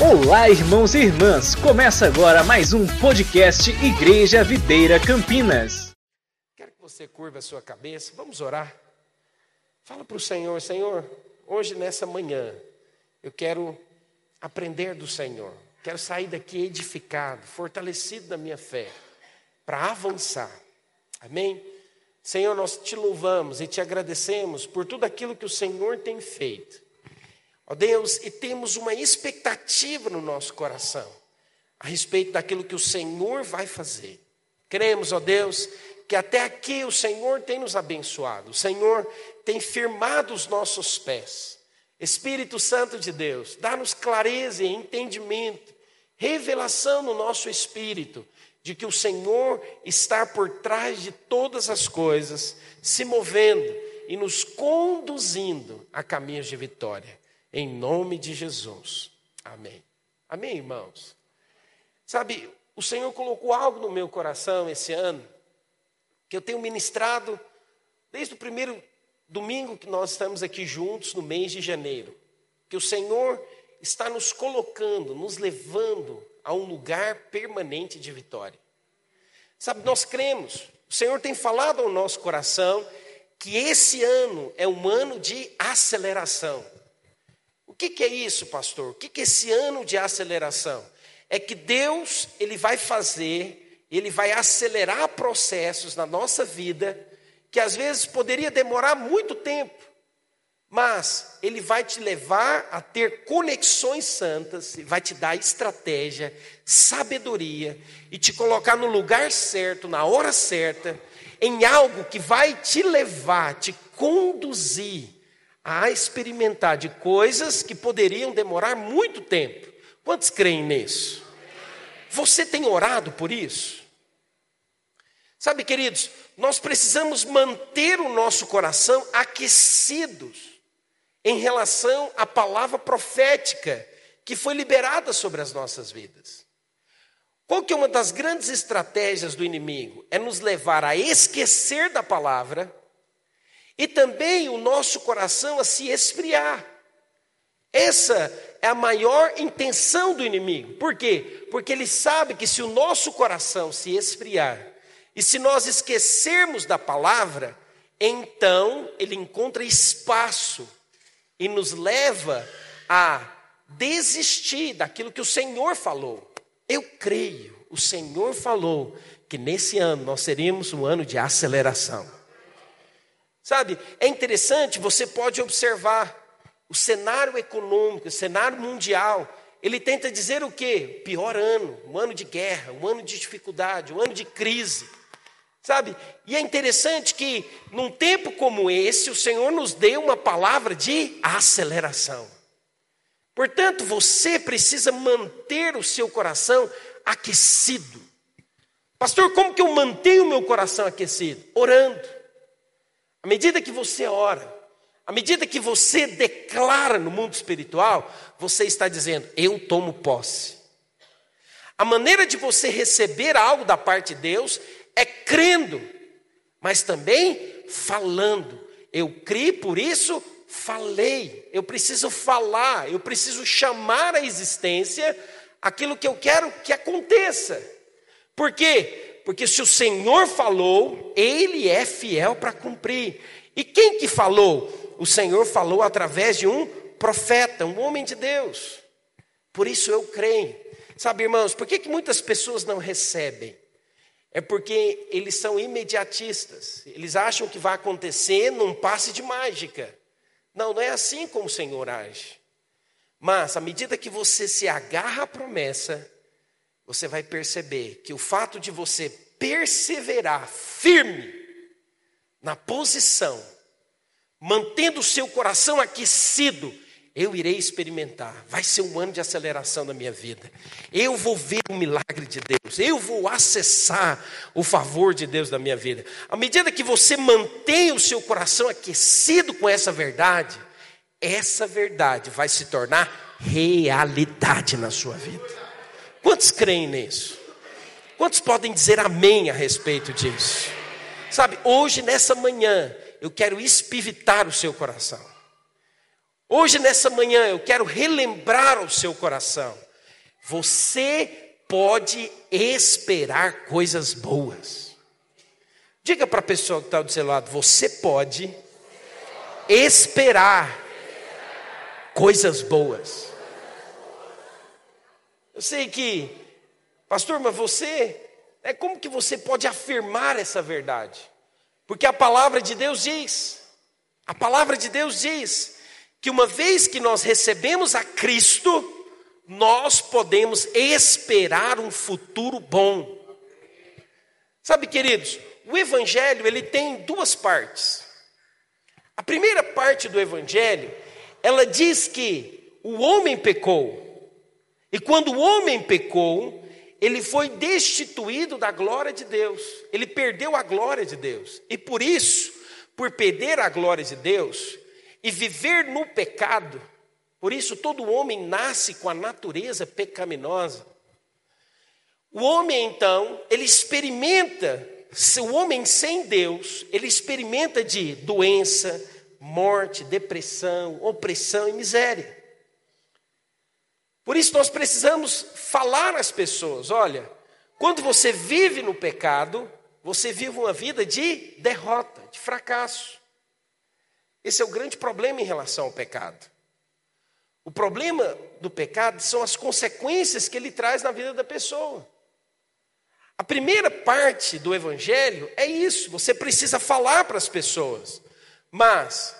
Olá, irmãos e irmãs! Começa agora mais um podcast Igreja Videira Campinas. Quero que você curva a sua cabeça, vamos orar. Fala para o Senhor: Senhor, hoje nessa manhã, eu quero aprender do Senhor, quero sair daqui edificado, fortalecido na minha fé, para avançar. Amém? Senhor, nós te louvamos e te agradecemos por tudo aquilo que o Senhor tem feito. Ó Deus, e temos uma expectativa no nosso coração a respeito daquilo que o Senhor vai fazer. Cremos, ó Deus, que até aqui o Senhor tem nos abençoado, o Senhor tem firmado os nossos pés. Espírito Santo de Deus, dá-nos clareza e entendimento, revelação no nosso espírito de que o Senhor está por trás de todas as coisas, se movendo e nos conduzindo a caminhos de vitória. Em nome de Jesus. Amém. Amém, irmãos? Sabe, o Senhor colocou algo no meu coração esse ano, que eu tenho ministrado desde o primeiro domingo que nós estamos aqui juntos, no mês de janeiro. Que o Senhor está nos colocando, nos levando a um lugar permanente de vitória. Sabe, nós cremos, o Senhor tem falado ao nosso coração que esse ano é um ano de aceleração que, que é isso, pastor? O que, que é esse ano de aceleração? É que Deus ele vai fazer, ele vai acelerar processos na nossa vida que às vezes poderia demorar muito tempo, mas ele vai te levar a ter conexões santas, vai te dar estratégia, sabedoria e te colocar no lugar certo, na hora certa, em algo que vai te levar, te conduzir a experimentar de coisas que poderiam demorar muito tempo. Quantos creem nisso? Você tem orado por isso? Sabe, queridos, nós precisamos manter o nosso coração aquecidos em relação à palavra profética que foi liberada sobre as nossas vidas. Qual que é uma das grandes estratégias do inimigo? É nos levar a esquecer da palavra e também o nosso coração a se esfriar. Essa é a maior intenção do inimigo. Por quê? Porque ele sabe que se o nosso coração se esfriar e se nós esquecermos da palavra, então ele encontra espaço e nos leva a desistir daquilo que o Senhor falou. Eu creio, o Senhor falou que nesse ano nós seríamos um ano de aceleração. Sabe, é interessante, você pode observar o cenário econômico, o cenário mundial. Ele tenta dizer o quê? Pior ano, um ano de guerra, um ano de dificuldade, um ano de crise. Sabe? E é interessante que num tempo como esse, o Senhor nos deu uma palavra de aceleração. Portanto, você precisa manter o seu coração aquecido. Pastor, como que eu mantenho o meu coração aquecido? Orando. À medida que você ora, à medida que você declara no mundo espiritual, você está dizendo: Eu tomo posse. A maneira de você receber algo da parte de Deus é crendo, mas também falando. Eu criei, por isso falei. Eu preciso falar, eu preciso chamar à existência aquilo que eu quero que aconteça. Por quê? Porque se o Senhor falou, Ele é fiel para cumprir. E quem que falou? O Senhor falou através de um profeta, um homem de Deus. Por isso eu creio. Sabe, irmãos, por que, que muitas pessoas não recebem? É porque eles são imediatistas. Eles acham que vai acontecer num passe de mágica. Não, não é assim como o Senhor age. Mas, à medida que você se agarra à promessa, você vai perceber que o fato de você perseverar firme na posição, mantendo o seu coração aquecido, eu irei experimentar. Vai ser um ano de aceleração na minha vida. Eu vou ver o milagre de Deus. Eu vou acessar o favor de Deus na minha vida. À medida que você mantém o seu coração aquecido com essa verdade, essa verdade vai se tornar realidade na sua vida. Quantos creem nisso? Quantos podem dizer amém a respeito disso? Sabe, hoje, nessa manhã, eu quero espivitar o seu coração. Hoje, nessa manhã, eu quero relembrar o seu coração você pode esperar coisas boas. Diga para a pessoa que está do seu lado: você pode esperar coisas boas. Eu sei que, pastor, mas você, é como que você pode afirmar essa verdade? Porque a palavra de Deus diz, a palavra de Deus diz que uma vez que nós recebemos a Cristo, nós podemos esperar um futuro bom. Sabe, queridos, o evangelho ele tem duas partes. A primeira parte do evangelho, ela diz que o homem pecou. E quando o homem pecou, ele foi destituído da glória de Deus. Ele perdeu a glória de Deus. E por isso, por perder a glória de Deus e viver no pecado, por isso todo homem nasce com a natureza pecaminosa. O homem então, ele experimenta, o homem sem Deus, ele experimenta de doença, morte, depressão, opressão e miséria. Por isso nós precisamos falar às pessoas: olha, quando você vive no pecado, você vive uma vida de derrota, de fracasso. Esse é o grande problema em relação ao pecado. O problema do pecado são as consequências que ele traz na vida da pessoa. A primeira parte do evangelho é isso, você precisa falar para as pessoas, mas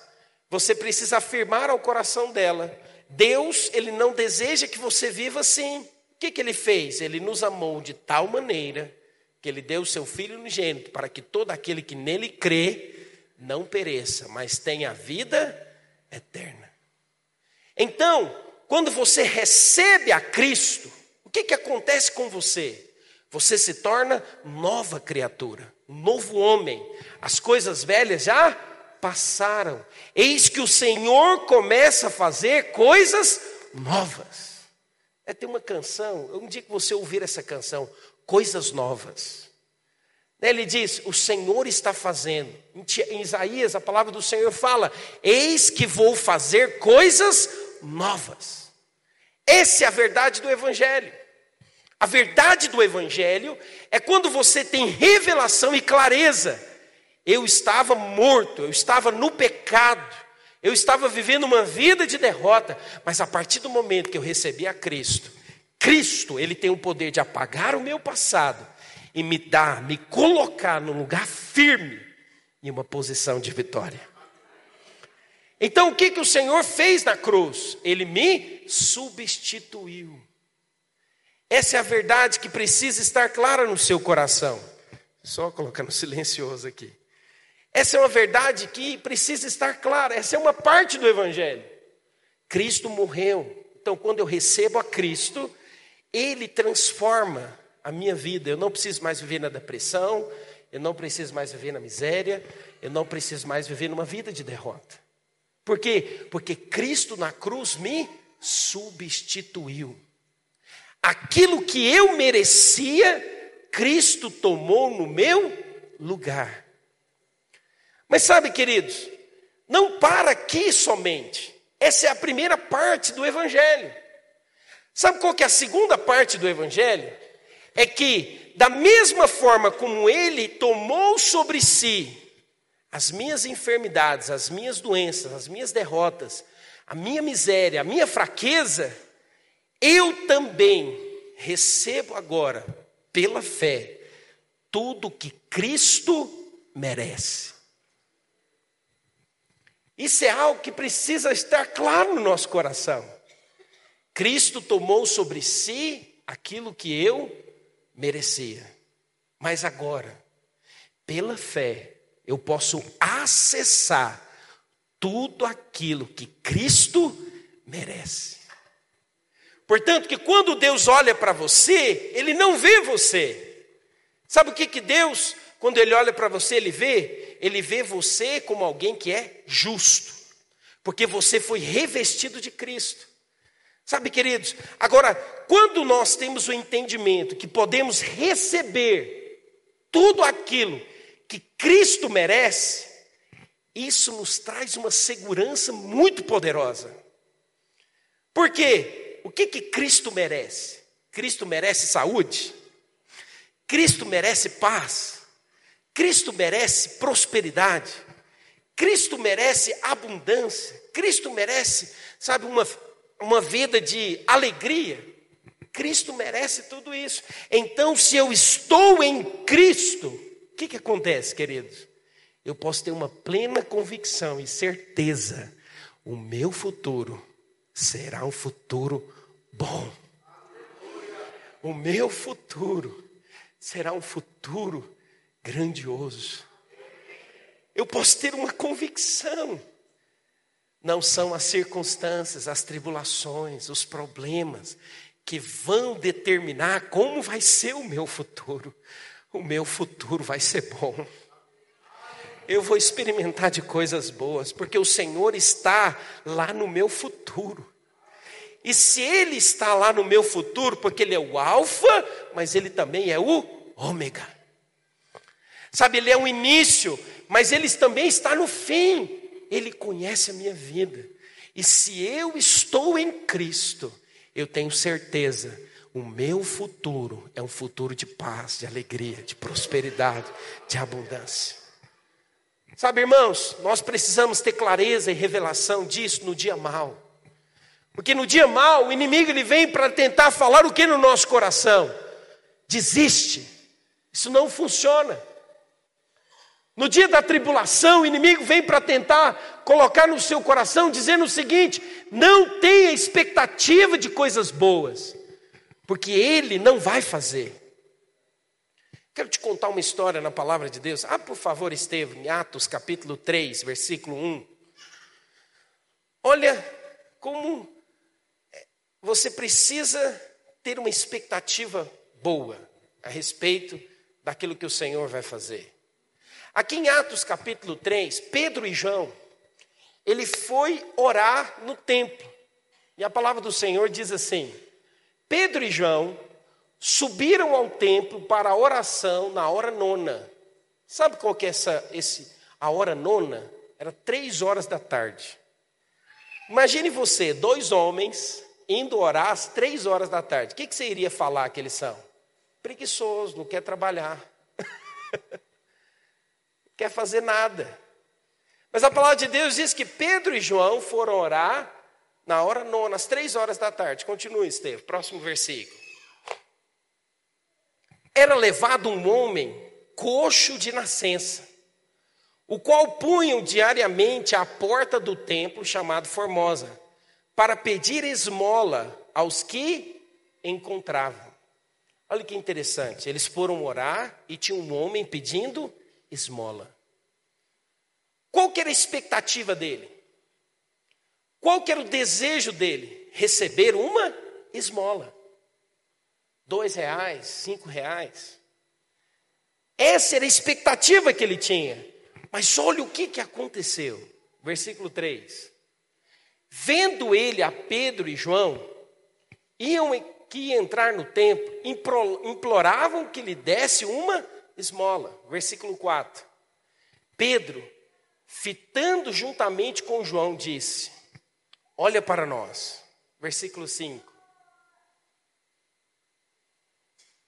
você precisa afirmar ao coração dela Deus, ele não deseja que você viva assim. O que, que ele fez? Ele nos amou de tal maneira que ele deu o seu Filho unigênito para que todo aquele que nele crê não pereça, mas tenha vida eterna. Então, quando você recebe a Cristo, o que, que acontece com você? Você se torna nova criatura, um novo homem. As coisas velhas já passaram. Eis que o Senhor começa a fazer coisas novas. É ter uma canção, um dia que você ouvir essa canção, coisas novas. Né, ele diz: O Senhor está fazendo. Em Isaías, a palavra do Senhor fala: Eis que vou fazer coisas novas. Essa é a verdade do Evangelho. A verdade do Evangelho é quando você tem revelação e clareza eu estava morto, eu estava no pecado, eu estava vivendo uma vida de derrota, mas a partir do momento que eu recebi a Cristo, Cristo, ele tem o poder de apagar o meu passado e me dar, me colocar num lugar firme em uma posição de vitória. Então o que, que o Senhor fez na cruz? Ele me substituiu. Essa é a verdade que precisa estar clara no seu coração. Só colocando silencioso aqui. Essa é uma verdade que precisa estar clara, essa é uma parte do Evangelho. Cristo morreu, então quando eu recebo a Cristo, Ele transforma a minha vida. Eu não preciso mais viver na depressão, eu não preciso mais viver na miséria, eu não preciso mais viver numa vida de derrota. Por quê? Porque Cristo na cruz me substituiu. Aquilo que eu merecia, Cristo tomou no meu lugar. Mas sabe, queridos, não para aqui somente. Essa é a primeira parte do Evangelho. Sabe qual que é a segunda parte do Evangelho? É que, da mesma forma como Ele tomou sobre si as minhas enfermidades, as minhas doenças, as minhas derrotas, a minha miséria, a minha fraqueza, eu também recebo agora, pela fé, tudo que Cristo merece. Isso é algo que precisa estar claro no nosso coração. Cristo tomou sobre si aquilo que eu merecia. Mas agora, pela fé, eu posso acessar tudo aquilo que Cristo merece. Portanto, que quando Deus olha para você, Ele não vê você. Sabe o que, que Deus, quando Ele olha para você, Ele vê? Ele vê você como alguém que é justo, porque você foi revestido de Cristo. Sabe, queridos, agora, quando nós temos o entendimento que podemos receber tudo aquilo que Cristo merece, isso nos traz uma segurança muito poderosa. Por quê? O que, que Cristo merece? Cristo merece saúde? Cristo merece paz? Cristo merece prosperidade? Cristo merece abundância? Cristo merece, sabe, uma, uma vida de alegria? Cristo merece tudo isso. Então, se eu estou em Cristo, o que, que acontece, queridos? Eu posso ter uma plena convicção e certeza: o meu futuro será um futuro bom. O meu futuro será um futuro grandioso. Eu posso ter uma convicção. Não são as circunstâncias, as tribulações, os problemas que vão determinar como vai ser o meu futuro. O meu futuro vai ser bom. Eu vou experimentar de coisas boas, porque o Senhor está lá no meu futuro. E se Ele está lá no meu futuro, porque Ele é o Alfa, mas Ele também é o Ômega. Sabe, Ele é o início, mas Ele também está no fim. Ele conhece a minha vida. E se eu estou em Cristo, eu tenho certeza, o meu futuro é um futuro de paz, de alegria, de prosperidade, de abundância. Sabe, irmãos, nós precisamos ter clareza e revelação disso no dia mal. Porque no dia mal, o inimigo ele vem para tentar falar o que no nosso coração? Desiste. Isso não funciona. No dia da tribulação, o inimigo vem para tentar colocar no seu coração, dizendo o seguinte: não tenha expectativa de coisas boas, porque ele não vai fazer. Quero te contar uma história na palavra de Deus. Ah, por favor, Estevam, em Atos capítulo 3, versículo 1. Olha como você precisa ter uma expectativa boa a respeito daquilo que o Senhor vai fazer. Aqui em Atos capítulo 3, Pedro e João, ele foi orar no templo. E a palavra do Senhor diz assim: Pedro e João subiram ao templo para a oração na hora nona. Sabe qual que é essa, esse, a hora nona? Era três horas da tarde. Imagine você, dois homens, indo orar às três horas da tarde. O que, que você iria falar que eles são? Preguiçoso, não quer trabalhar. quer fazer nada. Mas a palavra de Deus diz que Pedro e João foram orar na hora nona, às três horas da tarde. Continue, Estevam, próximo versículo. Era levado um homem coxo de nascença, o qual punham diariamente à porta do templo chamado Formosa, para pedir esmola aos que encontravam. Olha que interessante, eles foram orar e tinha um homem pedindo esmola. Qual que era a expectativa dele? Qual que era o desejo dele? Receber uma esmola. Dois reais, cinco reais. Essa era a expectativa que ele tinha. Mas olha o que, que aconteceu. Versículo 3. Vendo ele a Pedro e João, iam que entrar no templo, imploravam que lhe desse uma esmola. Versículo 4. Pedro, fitando juntamente com João, disse: Olha para nós. Versículo 5.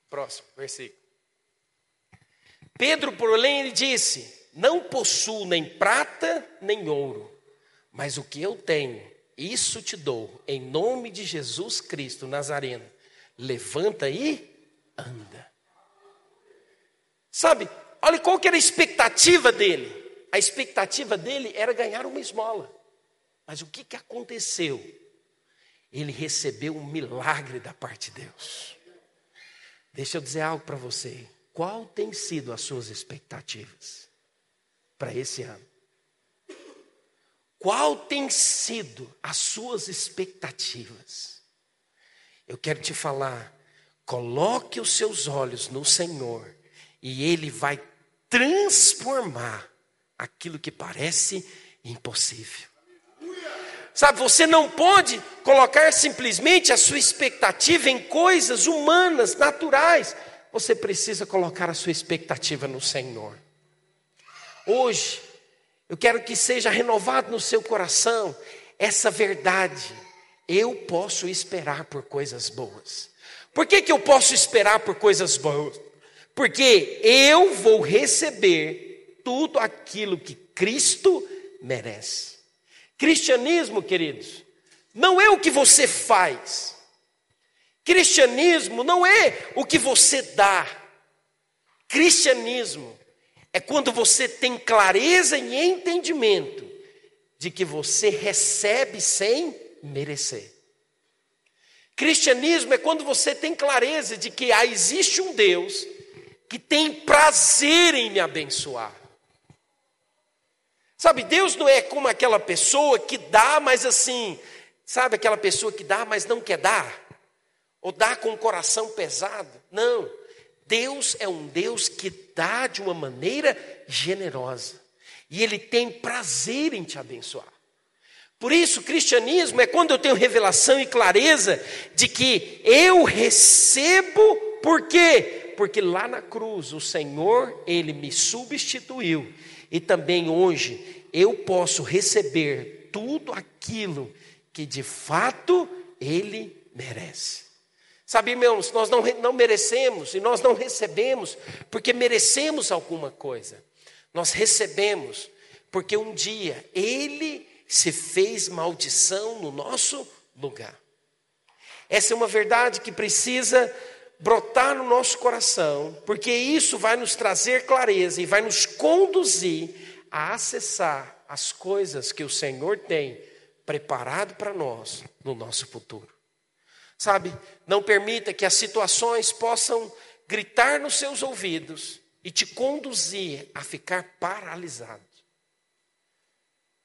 Próximo, versículo. Pedro, porém, ele disse: Não possuo nem prata nem ouro, mas o que eu tenho, isso te dou, em nome de Jesus Cristo Nazareno. Levanta e anda. Sabe, olha qual que era a expectativa dele. A expectativa dele era ganhar uma esmola. Mas o que, que aconteceu? Ele recebeu um milagre da parte de Deus. Deixa eu dizer algo para você. Qual tem sido as suas expectativas para esse ano? Qual tem sido as suas expectativas? Eu quero te falar, coloque os seus olhos no Senhor e Ele vai transformar aquilo que parece impossível. Sabe, você não pode colocar simplesmente a sua expectativa em coisas humanas, naturais. Você precisa colocar a sua expectativa no Senhor. Hoje, eu quero que seja renovado no seu coração essa verdade. Eu posso esperar por coisas boas. Por que, que eu posso esperar por coisas boas? Porque eu vou receber tudo aquilo que Cristo merece. Cristianismo, queridos, não é o que você faz. Cristianismo não é o que você dá. Cristianismo é quando você tem clareza e entendimento de que você recebe sem merecer. Cristianismo é quando você tem clareza de que ah, existe um Deus que tem prazer em me abençoar. Sabe, Deus não é como aquela pessoa que dá, mas assim, sabe aquela pessoa que dá, mas não quer dar? Ou dá com o coração pesado? Não. Deus é um Deus que dá de uma maneira generosa. E Ele tem prazer em te abençoar. Por isso, o cristianismo é quando eu tenho revelação e clareza de que eu recebo, por quê? Porque lá na cruz o Senhor, Ele me substituiu e também hoje eu posso receber tudo aquilo que de fato ele merece. Sabe, irmãos, nós não, não merecemos e nós não recebemos porque merecemos alguma coisa. Nós recebemos porque um dia ele se fez maldição no nosso lugar. Essa é uma verdade que precisa brotar no nosso coração, porque isso vai nos trazer clareza e vai nos conduzir a acessar as coisas que o Senhor tem preparado para nós no nosso futuro. Sabe, não permita que as situações possam gritar nos seus ouvidos e te conduzir a ficar paralisado.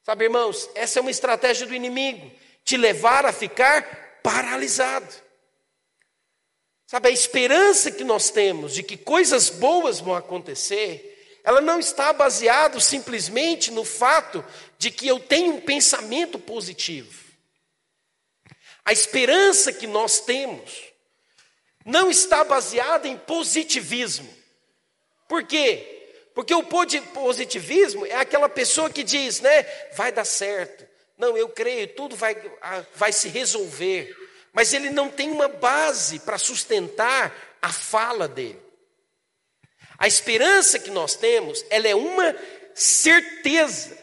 Sabe, irmãos, essa é uma estratégia do inimigo, te levar a ficar paralisado. Sabe, a esperança que nós temos de que coisas boas vão acontecer, ela não está baseada simplesmente no fato de que eu tenho um pensamento positivo. A esperança que nós temos não está baseada em positivismo. Por quê? Porque o positivismo é aquela pessoa que diz, né, vai dar certo. Não, eu creio, tudo vai, vai se resolver mas ele não tem uma base para sustentar a fala dele. A esperança que nós temos, ela é uma certeza.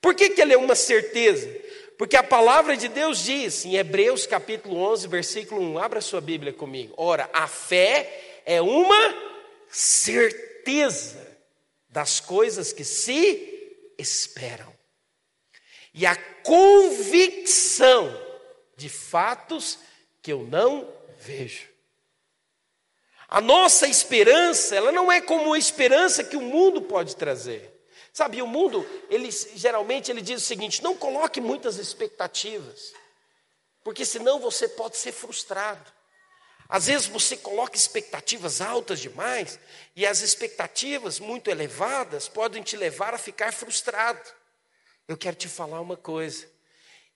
Por que, que ela é uma certeza? Porque a palavra de Deus diz, em Hebreus capítulo 11, versículo 1, abra sua Bíblia comigo. Ora, a fé é uma certeza das coisas que se esperam. E a convicção de fatos que eu não vejo. A nossa esperança, ela não é como a esperança que o mundo pode trazer. Sabe, o mundo, ele geralmente ele diz o seguinte: não coloque muitas expectativas, porque senão você pode ser frustrado. Às vezes você coloca expectativas altas demais, e as expectativas muito elevadas podem te levar a ficar frustrado. Eu quero te falar uma coisa: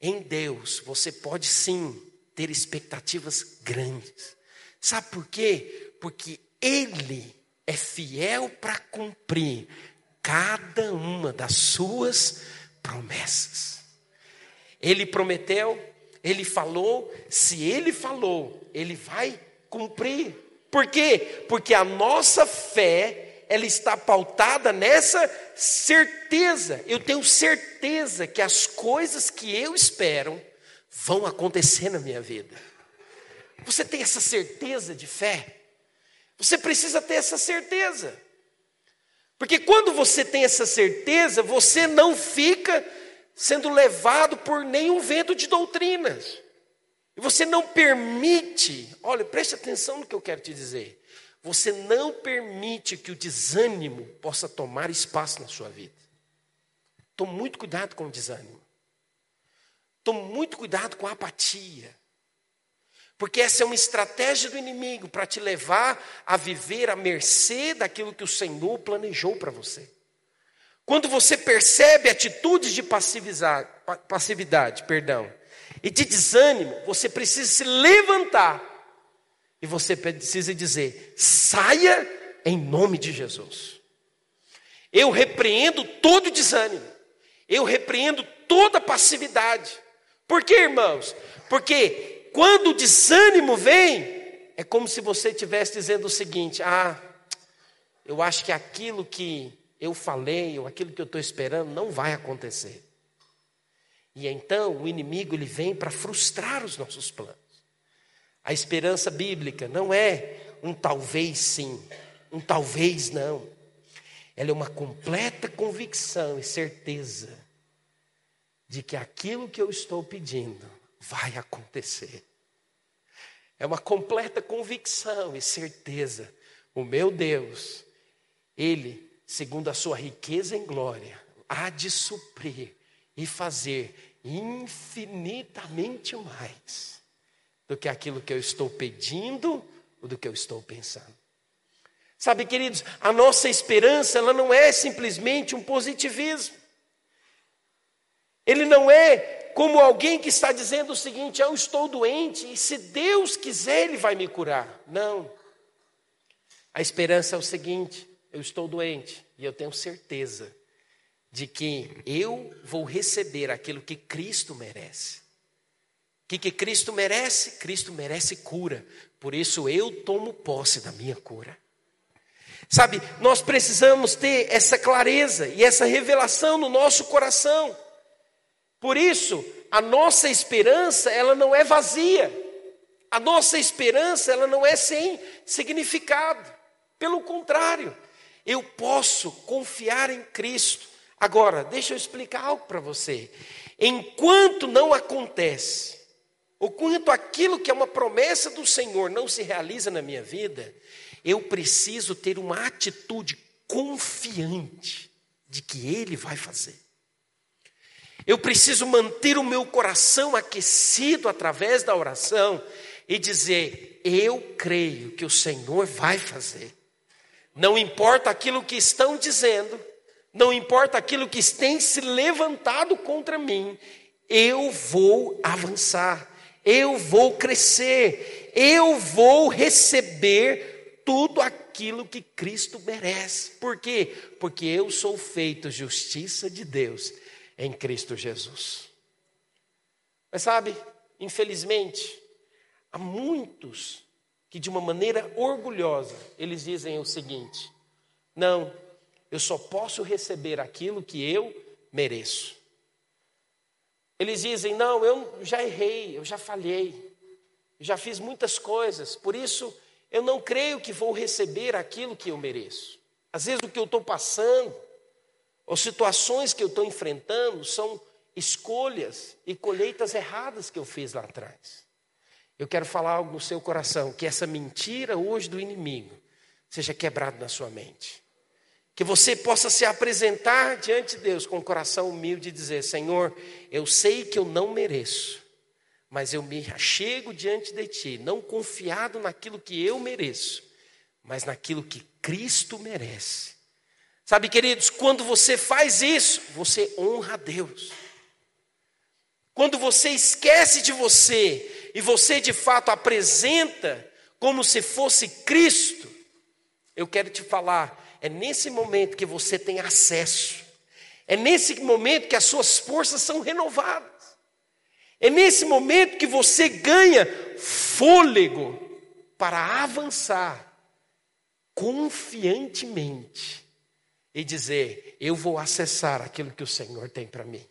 em Deus, você pode sim ter expectativas grandes. Sabe por quê? Porque Ele é fiel para cumprir cada uma das suas promessas. Ele prometeu, ele falou, se ele falou, ele vai cumprir. Por quê? Porque a nossa fé ela está pautada nessa certeza. Eu tenho certeza que as coisas que eu espero vão acontecer na minha vida. Você tem essa certeza de fé? Você precisa ter essa certeza. Porque quando você tem essa certeza, você não fica sendo levado por nenhum vento de doutrinas. E você não permite, olha, preste atenção no que eu quero te dizer. Você não permite que o desânimo possa tomar espaço na sua vida. Tome muito cuidado com o desânimo. Tome muito cuidado com a apatia. Porque essa é uma estratégia do inimigo para te levar a viver à mercê daquilo que o Senhor planejou para você. Quando você percebe atitudes de passividade, perdão, e de desânimo, você precisa se levantar e você precisa dizer: saia em nome de Jesus. Eu repreendo todo desânimo. Eu repreendo toda passividade. Por quê, irmãos? Porque quando o desânimo vem, é como se você estivesse dizendo o seguinte: ah, eu acho que aquilo que eu falei, ou aquilo que eu estou esperando, não vai acontecer. E então o inimigo ele vem para frustrar os nossos planos. A esperança bíblica não é um talvez sim, um talvez não. Ela é uma completa convicção e certeza de que aquilo que eu estou pedindo vai acontecer. É uma completa convicção e certeza. O meu Deus, Ele, segundo a sua riqueza em glória, há de suprir e fazer infinitamente mais do que aquilo que eu estou pedindo ou do que eu estou pensando. Sabe, queridos, a nossa esperança ela não é simplesmente um positivismo. Ele não é como alguém que está dizendo o seguinte: eu estou doente e se Deus quiser, Ele vai me curar. Não. A esperança é o seguinte: eu estou doente e eu tenho certeza de que eu vou receber aquilo que Cristo merece. O que, que Cristo merece? Cristo merece cura. Por isso eu tomo posse da minha cura. Sabe, nós precisamos ter essa clareza e essa revelação no nosso coração. Por isso, a nossa esperança, ela não é vazia. A nossa esperança, ela não é sem significado. Pelo contrário, eu posso confiar em Cristo. Agora, deixa eu explicar algo para você. Enquanto não acontece, ou quanto aquilo que é uma promessa do Senhor não se realiza na minha vida, eu preciso ter uma atitude confiante de que Ele vai fazer. Eu preciso manter o meu coração aquecido através da oração e dizer: Eu creio que o Senhor vai fazer. Não importa aquilo que estão dizendo, não importa aquilo que tem se levantado contra mim, eu vou avançar, eu vou crescer, eu vou receber tudo aquilo que Cristo merece. Por quê? Porque eu sou feito justiça de Deus em Cristo Jesus. Mas sabe, infelizmente, há muitos que de uma maneira orgulhosa, eles dizem o seguinte: não, eu só posso receber aquilo que eu mereço. Eles dizem: não, eu já errei, eu já falhei, já fiz muitas coisas, por isso eu não creio que vou receber aquilo que eu mereço. Às vezes o que eu estou passando, ou situações que eu estou enfrentando são escolhas e colheitas erradas que eu fiz lá atrás. Eu quero falar algo no seu coração, que essa mentira hoje do inimigo seja quebrada na sua mente. Que você possa se apresentar diante de Deus com o coração humilde e dizer: Senhor, eu sei que eu não mereço, mas eu me achego diante de Ti, não confiado naquilo que eu mereço, mas naquilo que Cristo merece. Sabe, queridos, quando você faz isso, você honra a Deus. Quando você esquece de você e você de fato apresenta como se fosse Cristo, eu quero te falar, é nesse momento que você tem acesso, é nesse momento que as suas forças são renovadas, é nesse momento que você ganha fôlego para avançar confiantemente e dizer: Eu vou acessar aquilo que o Senhor tem para mim.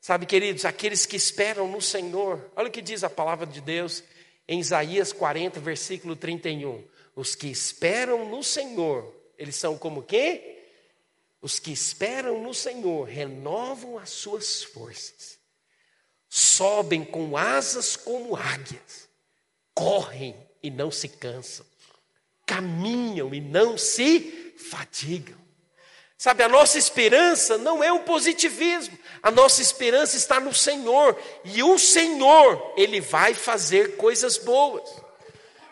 Sabe, queridos, aqueles que esperam no Senhor, olha o que diz a palavra de Deus em Isaías 40, versículo 31. Os que esperam no Senhor, eles são como quê? Os que esperam no Senhor renovam as suas forças, sobem com asas como águias, correm e não se cansam, caminham e não se fatigam. Sabe, a nossa esperança não é o positivismo, a nossa esperança está no Senhor, e o Senhor, Ele vai fazer coisas boas.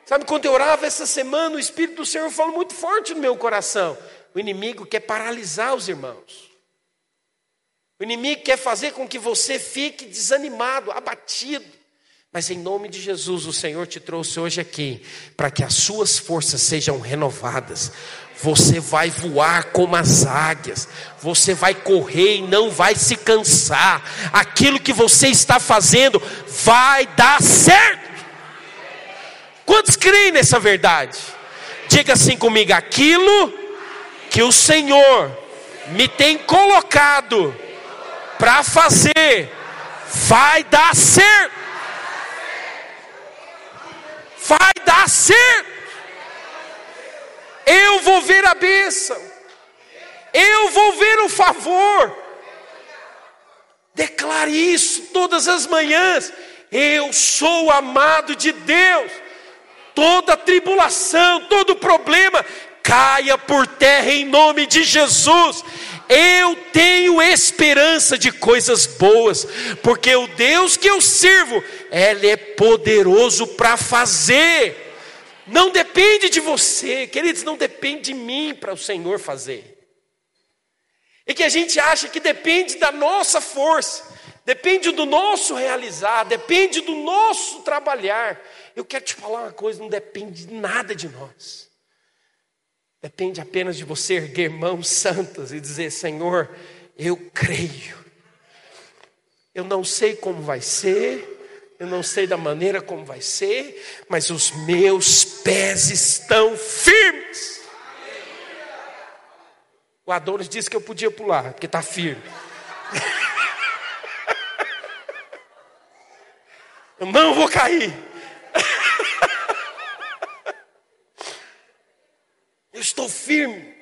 Sabe, quando eu orava essa semana, o Espírito do Senhor falou muito forte no meu coração: o inimigo quer paralisar os irmãos, o inimigo quer fazer com que você fique desanimado, abatido. Mas em nome de Jesus, o Senhor te trouxe hoje aqui para que as suas forças sejam renovadas. Você vai voar como as águias, você vai correr e não vai se cansar. Aquilo que você está fazendo vai dar certo. Quantos creem nessa verdade? Diga assim comigo: aquilo que o Senhor me tem colocado para fazer, vai dar certo. Vai dar certo. Eu vou ver a bênção. Eu vou ver o favor. Declare isso todas as manhãs. Eu sou amado de Deus. Toda tribulação, todo problema, caia por terra em nome de Jesus. Eu tenho esperança de coisas boas, porque o Deus que eu sirvo, Ele é poderoso para fazer. Não depende de você, queridos, não depende de mim para o Senhor fazer. E que a gente acha que depende da nossa força, depende do nosso realizar, depende do nosso trabalhar. Eu quero te falar uma coisa: não depende de nada de nós. Depende apenas de você erguer mãos santas e dizer: Senhor, eu creio. Eu não sei como vai ser, eu não sei da maneira como vai ser, mas os meus pés estão firmes. O Adonis disse que eu podia pular, porque está firme. Eu não vou cair. Eu estou firme,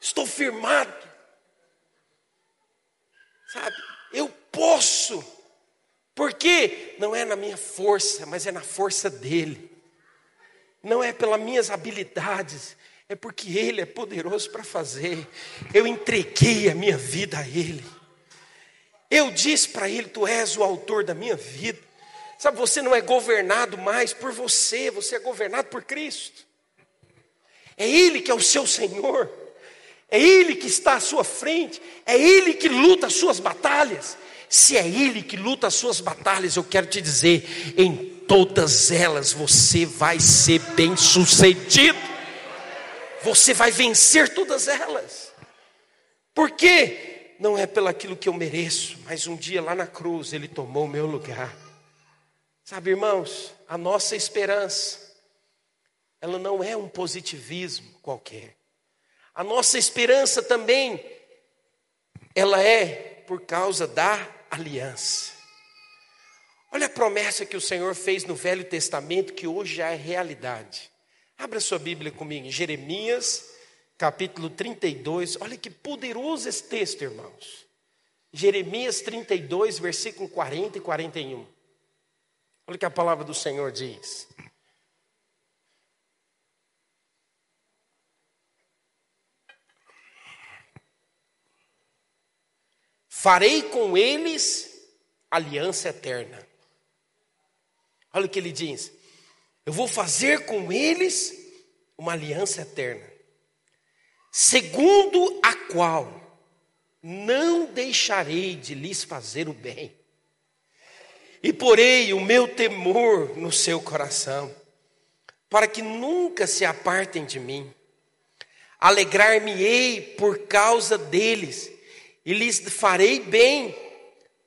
estou firmado. Sabe, eu posso, porque não é na minha força, mas é na força dEle, não é pelas minhas habilidades, é porque Ele é poderoso para fazer. Eu entreguei a minha vida a Ele, eu disse para Ele: Tu és o autor da minha vida. Sabe, você não é governado mais por você, você é governado por Cristo. É Ele que é o seu Senhor, é Ele que está à sua frente, é Ele que luta as suas batalhas. Se é Ele que luta as suas batalhas, eu quero te dizer, em todas elas você vai ser bem sucedido, você vai vencer todas elas, porque não é pelo aquilo que eu mereço, mas um dia lá na cruz Ele tomou o meu lugar. Sabe, irmãos, a nossa esperança ela não é um positivismo qualquer. A nossa esperança também, ela é por causa da aliança. Olha a promessa que o Senhor fez no Velho Testamento, que hoje já é realidade. Abra sua Bíblia comigo, em Jeremias, capítulo 32. Olha que poderoso esse texto, irmãos. Jeremias 32, versículo 40 e 41. Olha o que a palavra do Senhor diz. Farei com eles aliança eterna. Olha o que ele diz: Eu vou fazer com eles uma aliança eterna, segundo a qual não deixarei de lhes fazer o bem, e porei o meu temor no seu coração, para que nunca se apartem de mim. Alegrar-me-ei por causa deles e lhes farei bem,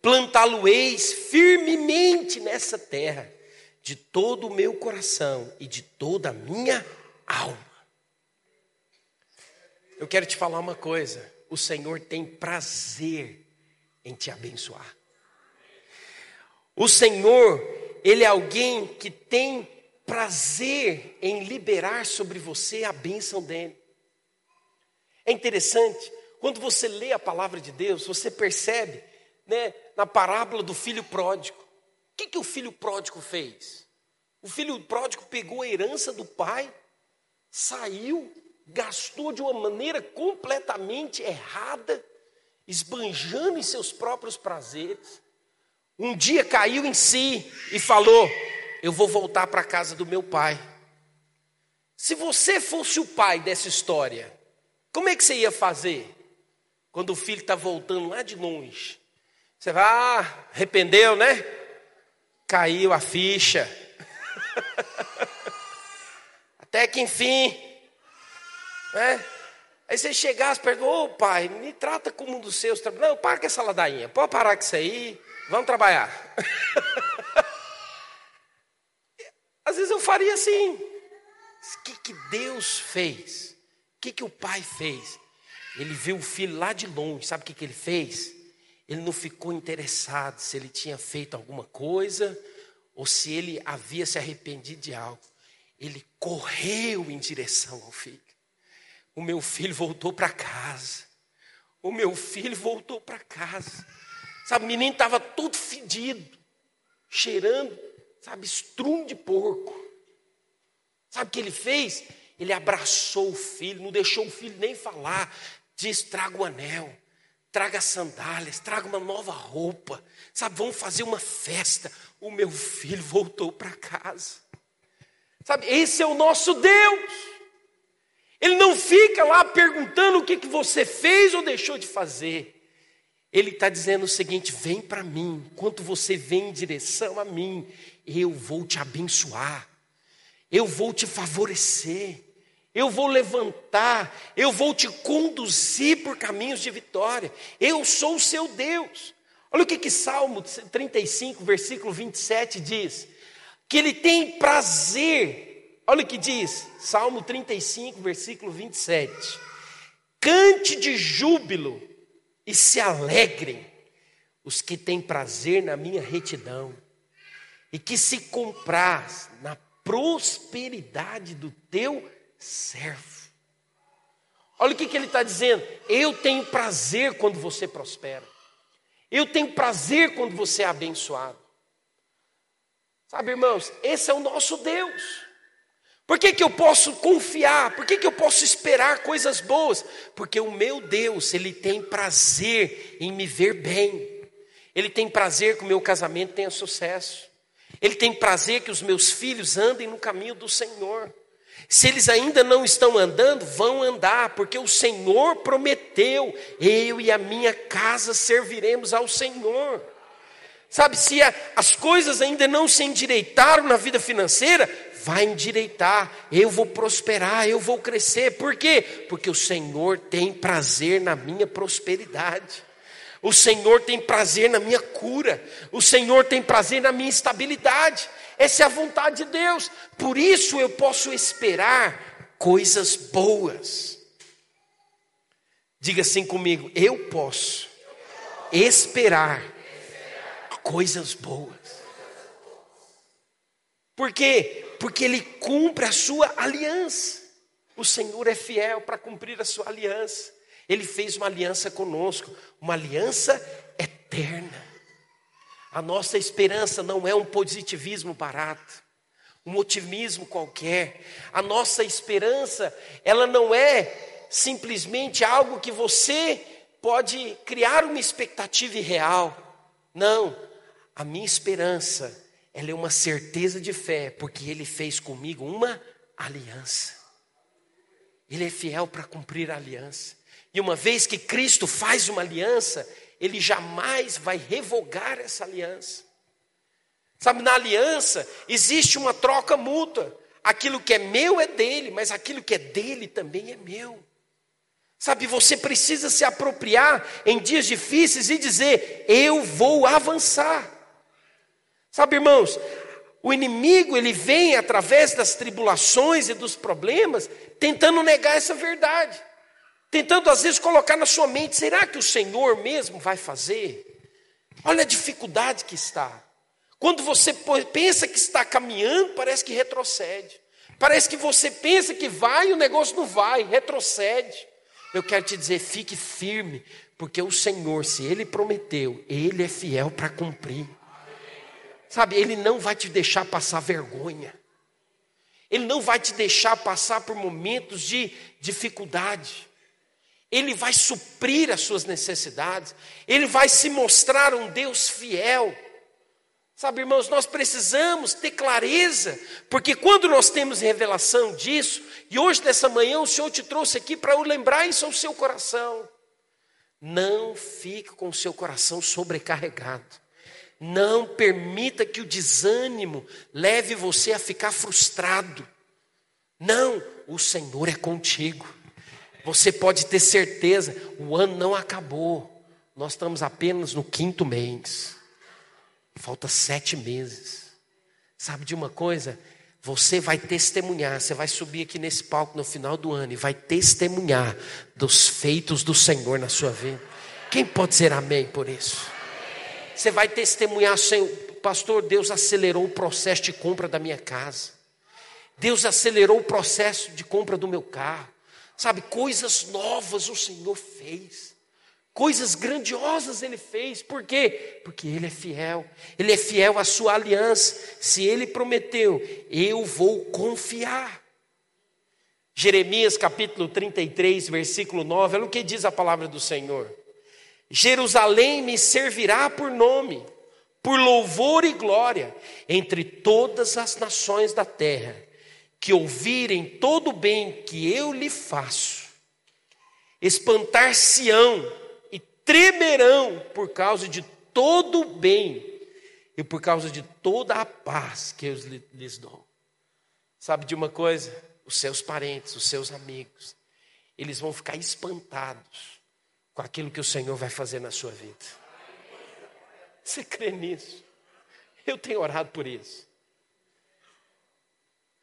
plantá-lo-eis firmemente nessa terra, de todo o meu coração e de toda a minha alma. Eu quero te falar uma coisa: o Senhor tem prazer em te abençoar. O Senhor, Ele é alguém que tem prazer em liberar sobre você a bênção dele. É interessante, quando você lê a palavra de Deus, você percebe, né, na parábola do filho pródigo. O que, que o filho pródigo fez? O filho pródigo pegou a herança do pai, saiu, gastou de uma maneira completamente errada, esbanjando em seus próprios prazeres. Um dia caiu em si e falou: Eu vou voltar para a casa do meu pai. Se você fosse o pai dessa história, como é que você ia fazer? Quando o filho está voltando lá de longe, você vai, ah, arrependeu, né? Caiu a ficha. Até que enfim, né? Aí você chegasse e pergunta, ô pai, me trata como um dos seus. Não, para com essa ladainha, pode parar com isso aí, vamos trabalhar. Às vezes eu faria assim. O que, que Deus fez? O que, que o pai fez? Ele viu o filho lá de longe, sabe o que, que ele fez? Ele não ficou interessado se ele tinha feito alguma coisa ou se ele havia se arrependido de algo. Ele correu em direção ao filho. O meu filho voltou para casa. O meu filho voltou para casa. Sabe, o menino estava todo fedido, cheirando, sabe, estrume de porco. Sabe o que ele fez? Ele abraçou o filho, não deixou o filho nem falar. Diz: traga o anel, traga sandálias, traga uma nova roupa. Sabe, vamos fazer uma festa. O meu filho voltou para casa. Sabe, esse é o nosso Deus. Ele não fica lá perguntando o que, que você fez ou deixou de fazer. Ele está dizendo o seguinte: vem para mim, enquanto você vem em direção a mim, eu vou te abençoar, eu vou te favorecer, eu vou levantar, eu vou te conduzir por caminhos de vitória, eu sou o seu Deus. Olha o que, que Salmo 35, versículo 27 diz: que ele tem prazer, olha o que diz, Salmo 35, versículo 27. Cante de júbilo e se alegrem os que têm prazer na minha retidão e que se compraz na prosperidade do teu servo. Olha o que, que ele está dizendo. Eu tenho prazer quando você prospera. Eu tenho prazer quando você é abençoado. Sabe, irmãos, esse é o nosso Deus. Por que, que eu posso confiar? Por que, que eu posso esperar coisas boas? Porque o meu Deus, Ele tem prazer em me ver bem. Ele tem prazer que o meu casamento tenha sucesso. Ele tem prazer que os meus filhos andem no caminho do Senhor. Se eles ainda não estão andando, vão andar, porque o Senhor prometeu: eu e a minha casa serviremos ao Senhor. Sabe, se as coisas ainda não se endireitaram na vida financeira, vai endireitar, eu vou prosperar, eu vou crescer. Por quê? Porque o Senhor tem prazer na minha prosperidade. O Senhor tem prazer na minha cura. O Senhor tem prazer na minha estabilidade. Essa é a vontade de Deus. Por isso eu posso esperar coisas boas. Diga assim comigo: eu posso esperar coisas boas. Por quê? Porque ele cumpre a sua aliança. O Senhor é fiel para cumprir a sua aliança. Ele fez uma aliança conosco, uma aliança eterna. A nossa esperança não é um positivismo barato, um otimismo qualquer. A nossa esperança, ela não é simplesmente algo que você pode criar uma expectativa irreal. Não, a minha esperança ela é uma certeza de fé, porque ele fez comigo uma aliança. Ele é fiel para cumprir a aliança. E uma vez que Cristo faz uma aliança, ele jamais vai revogar essa aliança. Sabe, na aliança existe uma troca mútua. Aquilo que é meu é dele, mas aquilo que é dele também é meu. Sabe, você precisa se apropriar em dias difíceis e dizer: Eu vou avançar. Sabe, irmãos, o inimigo ele vem através das tribulações e dos problemas, tentando negar essa verdade, tentando às vezes colocar na sua mente: será que o Senhor mesmo vai fazer? Olha a dificuldade que está. Quando você pensa que está caminhando, parece que retrocede. Parece que você pensa que vai e o negócio não vai, retrocede. Eu quero te dizer, fique firme, porque o Senhor, se Ele prometeu, Ele é fiel para cumprir. Sabe, Ele não vai te deixar passar vergonha. Ele não vai te deixar passar por momentos de dificuldade. Ele vai suprir as suas necessidades. Ele vai se mostrar um Deus fiel. Sabe, irmãos, nós precisamos ter clareza, porque quando nós temos revelação disso, e hoje nessa manhã o Senhor te trouxe aqui para eu lembrar isso ao seu coração. Não fique com o seu coração sobrecarregado. Não permita que o desânimo leve você a ficar frustrado. Não, o Senhor é contigo. Você pode ter certeza, o ano não acabou. Nós estamos apenas no quinto mês. Falta sete meses. Sabe de uma coisa? Você vai testemunhar, você vai subir aqui nesse palco no final do ano e vai testemunhar dos feitos do Senhor na sua vida. Quem pode dizer amém por isso? Você vai testemunhar, Senhor, pastor, Deus acelerou o processo de compra da minha casa. Deus acelerou o processo de compra do meu carro. Sabe, coisas novas o Senhor fez. Coisas grandiosas ele fez, por quê? Porque ele é fiel, ele é fiel à sua aliança. Se ele prometeu, eu vou confiar. Jeremias capítulo 33, versículo 9, olha o que diz a palavra do Senhor: Jerusalém me servirá por nome, por louvor e glória entre todas as nações da terra, que ouvirem todo o bem que eu lhe faço. Espantar-se-ão tremerão por causa de todo o bem e por causa de toda a paz que eu lhes dou. Sabe de uma coisa? Os seus parentes, os seus amigos, eles vão ficar espantados com aquilo que o Senhor vai fazer na sua vida. Você crê nisso? Eu tenho orado por isso.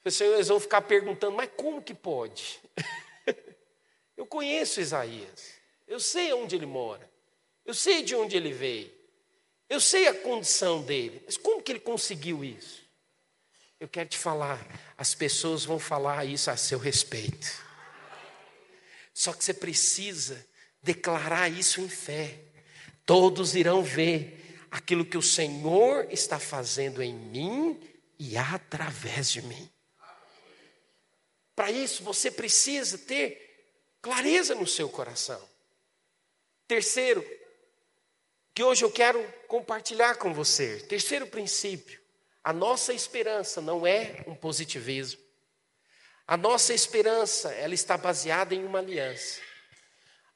Senhor, eles vão ficar perguntando, mas como que pode? Eu conheço Isaías, eu sei onde ele mora. Eu sei de onde ele veio. Eu sei a condição dele. Mas como que ele conseguiu isso? Eu quero te falar, as pessoas vão falar isso a seu respeito. Só que você precisa declarar isso em fé. Todos irão ver aquilo que o Senhor está fazendo em mim e através de mim. Para isso, você precisa ter clareza no seu coração. Terceiro, que hoje eu quero compartilhar com você. Terceiro princípio: a nossa esperança não é um positivismo. A nossa esperança, ela está baseada em uma aliança.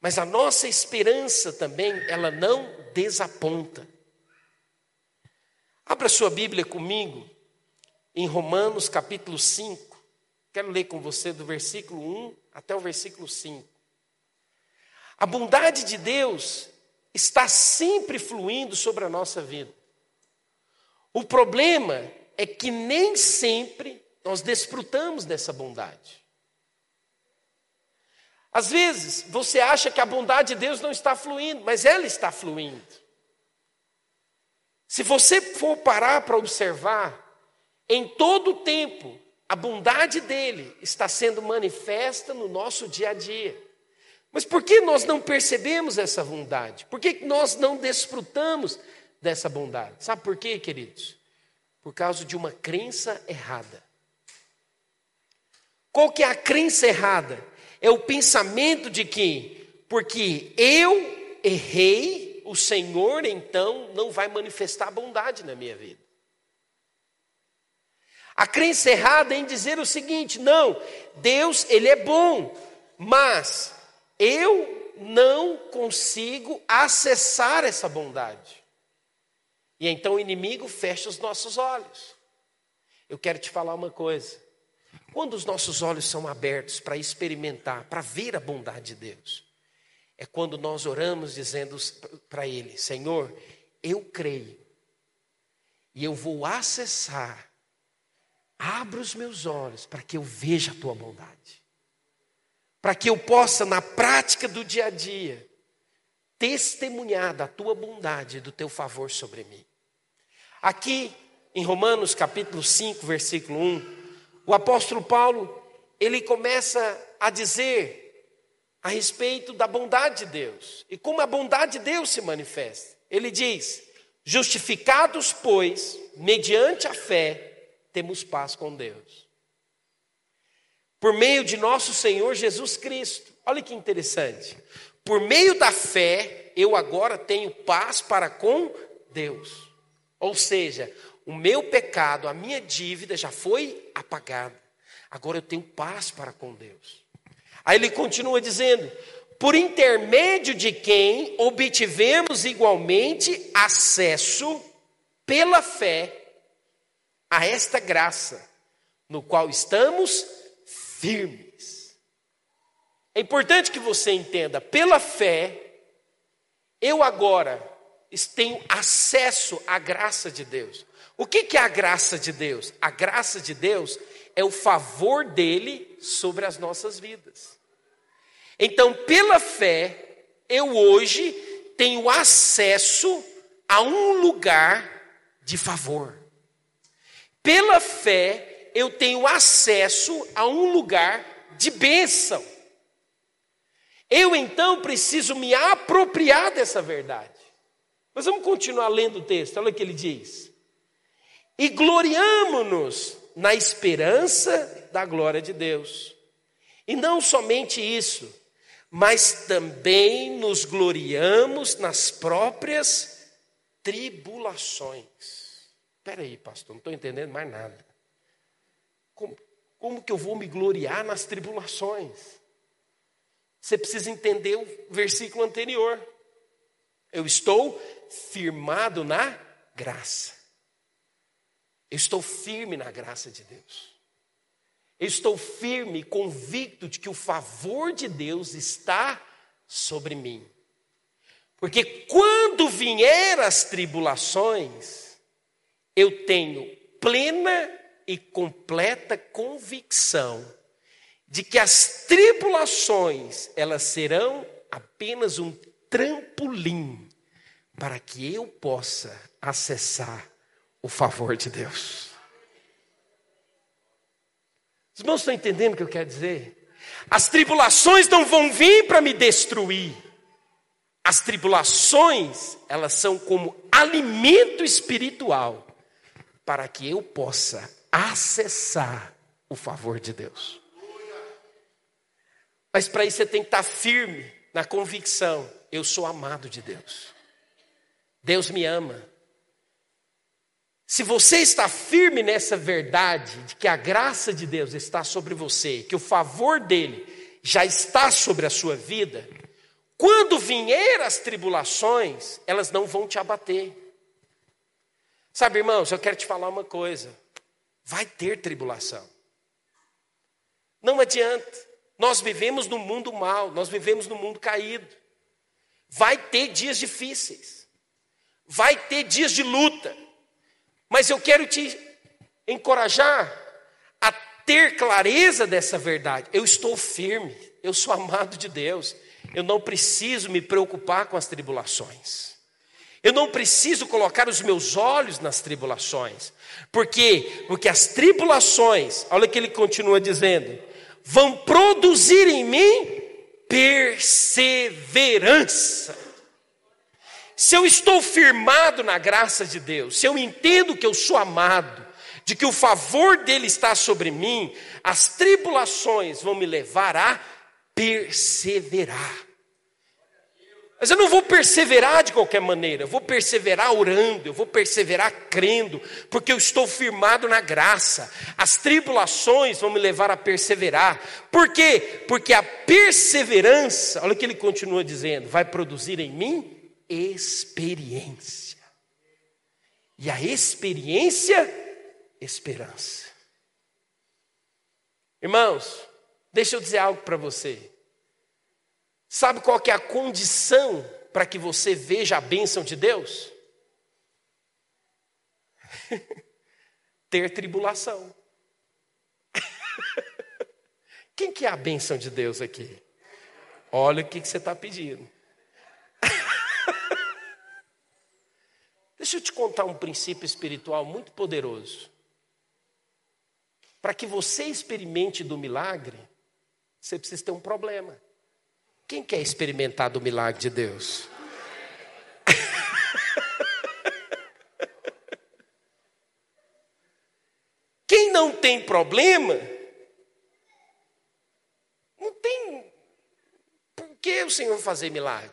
Mas a nossa esperança também, ela não desaponta. Abra sua Bíblia comigo em Romanos capítulo 5. Quero ler com você do versículo 1 até o versículo 5. A bondade de Deus está sempre fluindo sobre a nossa vida. O problema é que nem sempre nós desfrutamos dessa bondade. Às vezes, você acha que a bondade de Deus não está fluindo, mas ela está fluindo. Se você for parar para observar, em todo o tempo, a bondade dele está sendo manifesta no nosso dia a dia. Mas por que nós não percebemos essa bondade? Por que nós não desfrutamos dessa bondade? Sabe por quê, queridos? Por causa de uma crença errada. Qual que é a crença errada? É o pensamento de que, porque eu errei, o Senhor então não vai manifestar bondade na minha vida. A crença errada é em dizer o seguinte: não, Deus, Ele é bom, mas eu não consigo acessar essa bondade. E então o inimigo fecha os nossos olhos. Eu quero te falar uma coisa. Quando os nossos olhos são abertos para experimentar, para ver a bondade de Deus, é quando nós oramos dizendo para Ele: Senhor, eu creio e eu vou acessar. Abra os meus olhos para que eu veja a tua bondade para que eu possa, na prática do dia a dia, testemunhar da tua bondade e do teu favor sobre mim. Aqui, em Romanos capítulo 5, versículo 1, o apóstolo Paulo, ele começa a dizer a respeito da bondade de Deus e como a bondade de Deus se manifesta. Ele diz: Justificados, pois, mediante a fé, temos paz com Deus por meio de nosso Senhor Jesus Cristo. Olha que interessante. Por meio da fé, eu agora tenho paz para com Deus. Ou seja, o meu pecado, a minha dívida já foi apagada. Agora eu tenho paz para com Deus. Aí ele continua dizendo: por intermédio de quem obtivemos igualmente acesso pela fé a esta graça, no qual estamos firmes. É importante que você entenda, pela fé, eu agora tenho acesso à graça de Deus. O que, que é a graça de Deus? A graça de Deus é o favor dele sobre as nossas vidas. Então, pela fé, eu hoje tenho acesso a um lugar de favor. Pela fé, eu tenho acesso a um lugar de bênção. Eu então preciso me apropriar dessa verdade. Mas vamos continuar lendo o texto, olha o que ele diz. E gloriamo-nos na esperança da glória de Deus. E não somente isso, mas também nos gloriamos nas próprias tribulações. Espera aí, pastor, não estou entendendo mais nada. Como, como que eu vou me gloriar nas tribulações? Você precisa entender o versículo anterior. Eu estou firmado na graça. Eu estou firme na graça de Deus. Eu estou firme, convicto de que o favor de Deus está sobre mim. Porque quando vier as tribulações, eu tenho plena e completa convicção de que as tribulações, elas serão apenas um trampolim para que eu possa acessar o favor de Deus. Os irmãos estão entendendo o que eu quero dizer? As tribulações não vão vir para me destruir. As tribulações, elas são como alimento espiritual para que eu possa acessar o favor de Deus. Mas para isso você tem que estar firme na convicção: eu sou amado de Deus. Deus me ama. Se você está firme nessa verdade de que a graça de Deus está sobre você, que o favor dele já está sobre a sua vida, quando vier as tribulações, elas não vão te abater. Sabe, irmãos, eu quero te falar uma coisa: vai ter tribulação. Não adianta. Nós vivemos no mundo mal, nós vivemos no mundo caído. Vai ter dias difíceis, vai ter dias de luta, mas eu quero te encorajar a ter clareza dessa verdade. Eu estou firme, eu sou amado de Deus, eu não preciso me preocupar com as tribulações. Eu não preciso colocar os meus olhos nas tribulações. Por quê? Porque as tribulações, olha o que ele continua dizendo, vão produzir em mim perseverança. Se eu estou firmado na graça de Deus, se eu entendo que eu sou amado, de que o favor dele está sobre mim, as tribulações vão me levar a perseverar. Mas eu não vou perseverar de qualquer maneira, eu vou perseverar orando, eu vou perseverar crendo, porque eu estou firmado na graça. As tribulações vão me levar a perseverar. Por quê? Porque a perseverança, olha o que ele continua dizendo, vai produzir em mim experiência. E a experiência, esperança. Irmãos, deixa eu dizer algo para você. Sabe qual que é a condição para que você veja a bênção de Deus? Ter tribulação. Quem que é a bênção de Deus aqui? Olha o que, que você está pedindo. Deixa eu te contar um princípio espiritual muito poderoso. Para que você experimente do milagre, você precisa ter um problema. Quem quer experimentar do milagre de Deus? Quem não tem problema, não tem por que o Senhor fazer milagre.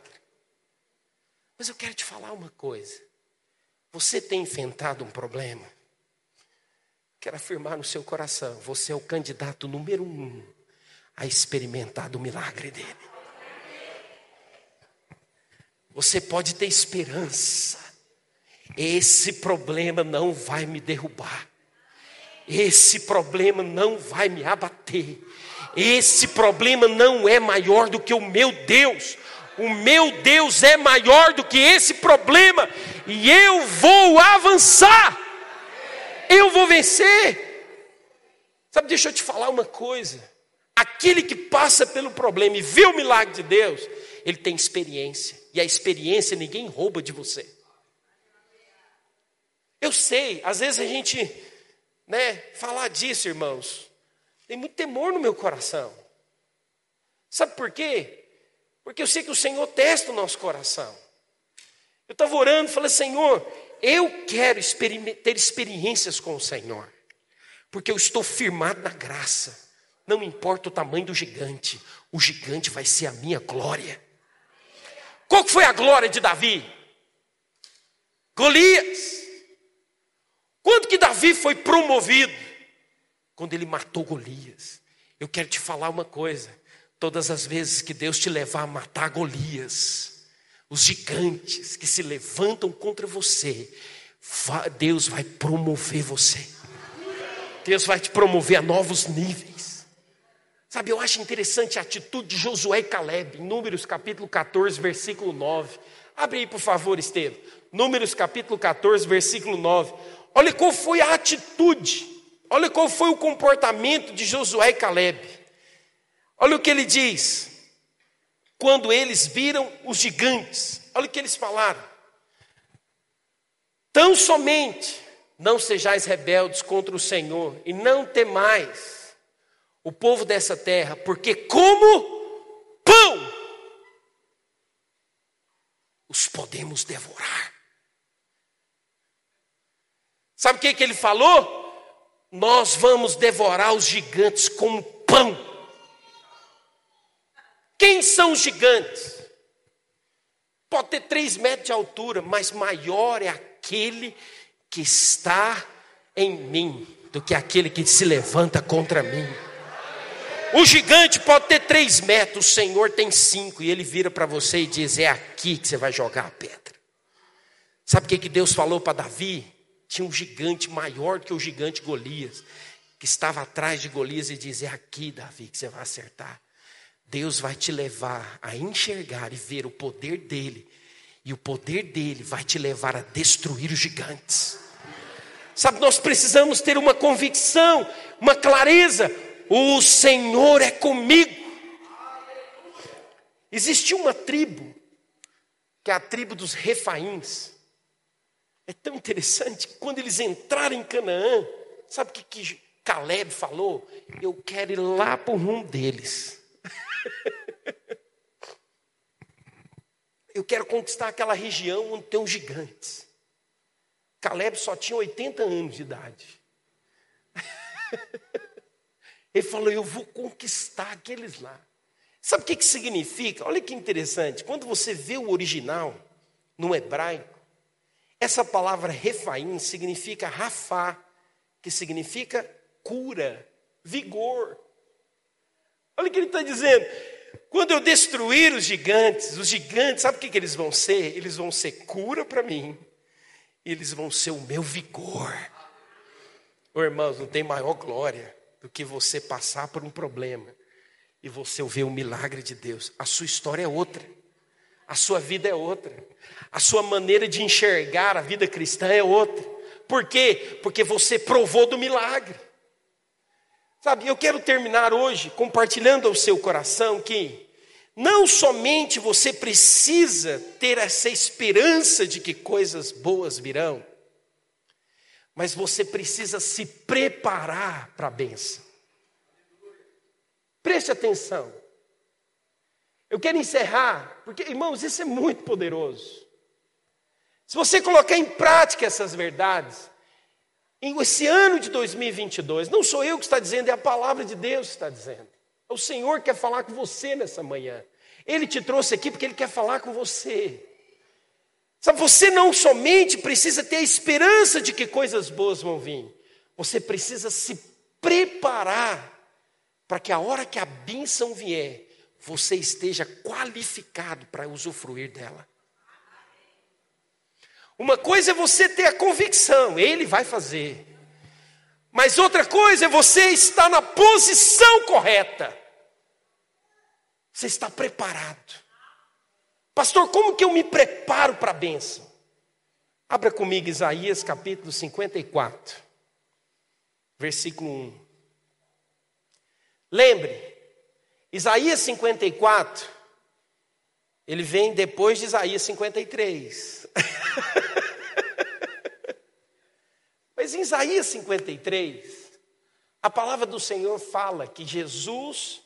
Mas eu quero te falar uma coisa. Você tem enfrentado um problema? Quero afirmar no seu coração: você é o candidato número um a experimentar do milagre dele. Você pode ter esperança. Esse problema não vai me derrubar. Esse problema não vai me abater. Esse problema não é maior do que o meu Deus. O meu Deus é maior do que esse problema e eu vou avançar. eu vou vencer. Sabe, deixa eu te falar uma coisa. Aquele que passa pelo problema e vê o milagre de Deus, ele tem experiência. E a experiência ninguém rouba de você. Eu sei, às vezes a gente, né, falar disso, irmãos, tem muito temor no meu coração. Sabe por quê? Porque eu sei que o Senhor testa o nosso coração. Eu estava orando, falei, Senhor, eu quero ter experiências com o Senhor, porque eu estou firmado na graça. Não importa o tamanho do gigante, o gigante vai ser a minha glória. Qual foi a glória de Davi? Golias. Quando que Davi foi promovido? Quando ele matou Golias. Eu quero te falar uma coisa: todas as vezes que Deus te levar a matar Golias, os gigantes que se levantam contra você, Deus vai promover você. Deus vai te promover a novos níveis. Sabe, eu acho interessante a atitude de Josué e Caleb, em Números capítulo 14, versículo 9. Abre aí, por favor, Estevam. Números capítulo 14, versículo 9. Olha qual foi a atitude, olha qual foi o comportamento de Josué e Caleb. Olha o que ele diz. Quando eles viram os gigantes, olha o que eles falaram. Tão somente não sejais rebeldes contra o Senhor e não temais o povo dessa terra, porque como pão os podemos devorar. Sabe o que, que ele falou? Nós vamos devorar os gigantes como pão. Quem são os gigantes? Pode ter três metros de altura, mas maior é aquele que está em mim do que aquele que se levanta contra mim. O gigante pode ter três metros, o Senhor tem cinco, e ele vira para você e diz: É aqui que você vai jogar a pedra. Sabe o que, que Deus falou para Davi? tinha um gigante maior que o gigante Golias, que estava atrás de Golias e dizia: É aqui, Davi, que você vai acertar. Deus vai te levar a enxergar e ver o poder dele, e o poder dele vai te levar a destruir os gigantes. Sabe, nós precisamos ter uma convicção, uma clareza: o Senhor é comigo. Existia uma tribo, que é a tribo dos refaíns, é tão interessante que quando eles entraram em Canaã, sabe o que, que Caleb falou? Eu quero ir lá para o rumo deles. Eu quero conquistar aquela região onde tem os gigantes. Caleb só tinha 80 anos de idade. Ele falou: Eu vou conquistar aqueles lá. Sabe o que, que significa? Olha que interessante. Quando você vê o original no hebraico, essa palavra refaim significa rafá, que significa cura, vigor. Olha o que ele está dizendo. Quando eu destruir os gigantes, os gigantes, sabe o que, que eles vão ser? Eles vão ser cura para mim, eles vão ser o meu vigor. Oh, irmãos, não tem maior glória do que você passar por um problema e você ver o milagre de Deus. A sua história é outra. A sua vida é outra. A sua maneira de enxergar a vida cristã é outra. Por quê? Porque você provou do milagre. Sabe, eu quero terminar hoje compartilhando ao seu coração que não somente você precisa ter essa esperança de que coisas boas virão, mas você precisa se preparar para a benção. Preste atenção. Eu quero encerrar, porque, irmãos, isso é muito poderoso. Se você colocar em prática essas verdades, esse ano de 2022, não sou eu que está dizendo, é a palavra de Deus que está dizendo. É o Senhor que quer falar com você nessa manhã. Ele te trouxe aqui porque Ele quer falar com você. Sabe, você não somente precisa ter a esperança de que coisas boas vão vir, você precisa se preparar para que a hora que a bênção vier, você esteja qualificado para usufruir dela. Uma coisa é você ter a convicção, ele vai fazer. Mas outra coisa é você estar na posição correta. Você está preparado. Pastor, como que eu me preparo para a bênção? Abra comigo Isaías capítulo 54. versículo 1. Lembre, Isaías 54, ele vem depois de Isaías 53. Mas em Isaías 53, a palavra do Senhor fala que Jesus,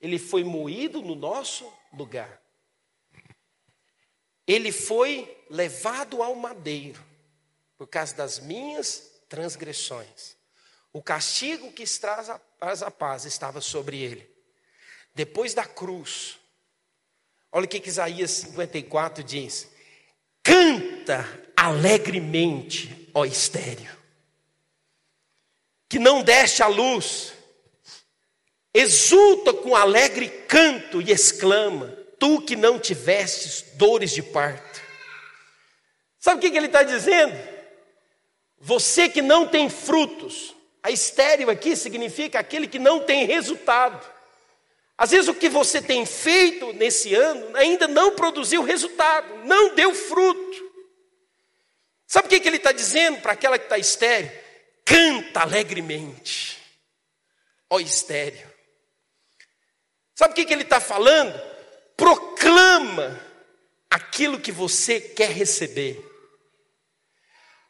ele foi moído no nosso lugar. Ele foi levado ao madeiro por causa das minhas transgressões. O castigo que traz a paz estava sobre ele. Depois da cruz, olha o que, que Isaías 54 diz: Canta alegremente, ó estéreo, que não deste a luz, exulta com alegre canto e exclama: Tu que não tivestes dores de parto. Sabe o que, que ele está dizendo? Você que não tem frutos, a estéreo aqui significa aquele que não tem resultado. Às vezes o que você tem feito nesse ano ainda não produziu resultado, não deu fruto. Sabe o que, que ele está dizendo para aquela que está estéreo? Canta alegremente, ó estéreo. Sabe o que, que ele está falando? Proclama aquilo que você quer receber.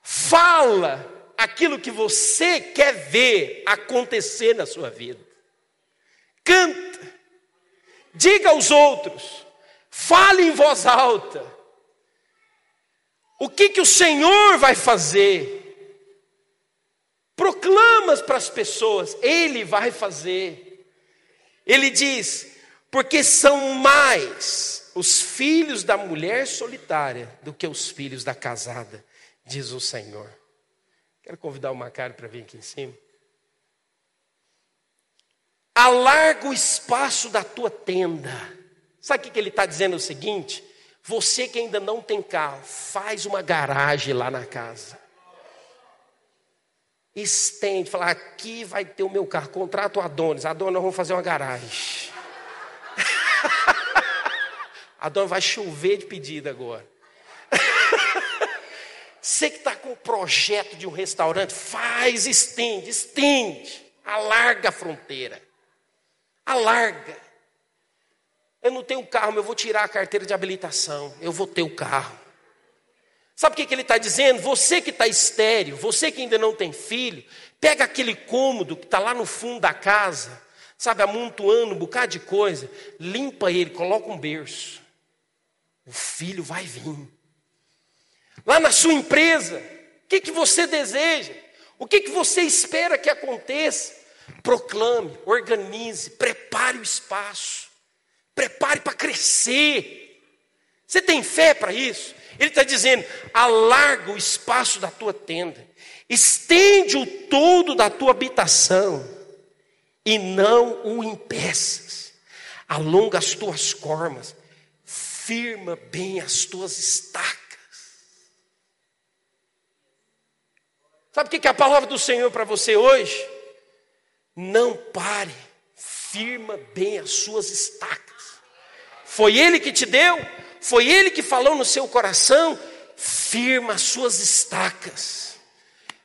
Fala aquilo que você quer ver acontecer na sua vida. Canta. Diga aos outros, fale em voz alta. O que que o Senhor vai fazer? Proclamas para as pessoas, Ele vai fazer. Ele diz: porque são mais os filhos da mulher solitária do que os filhos da casada, diz o Senhor. Quero convidar o Macário para vir aqui em cima. Alarga o espaço da tua tenda. Sabe o que ele está dizendo? O seguinte: você que ainda não tem carro, faz uma garagem lá na casa. Estende, fala, aqui vai ter o meu carro. Contrata o Adonis. Adonis, nós vamos fazer uma garagem. Adonis vai chover de pedido agora. Você que está com o projeto de um restaurante, faz, estende, estende, alarga a fronteira. Alarga. Eu não tenho carro, mas eu vou tirar a carteira de habilitação. Eu vou ter o carro. Sabe o que, que ele está dizendo? Você que está estéreo, você que ainda não tem filho, pega aquele cômodo que está lá no fundo da casa, sabe, amontoando um bocado de coisa, limpa ele, coloca um berço. O filho vai vir. Lá na sua empresa, o que, que você deseja? O que, que você espera que aconteça? Proclame, organize, prepare o espaço, prepare para crescer. Você tem fé para isso? Ele está dizendo: alarga o espaço da tua tenda, estende o todo da tua habitação, e não o impeças. Alonga as tuas cormas, firma bem as tuas estacas. Sabe o que é a palavra do Senhor para você hoje? Não pare, firma bem as suas estacas. Foi Ele que te deu, foi Ele que falou no seu coração, firma as suas estacas.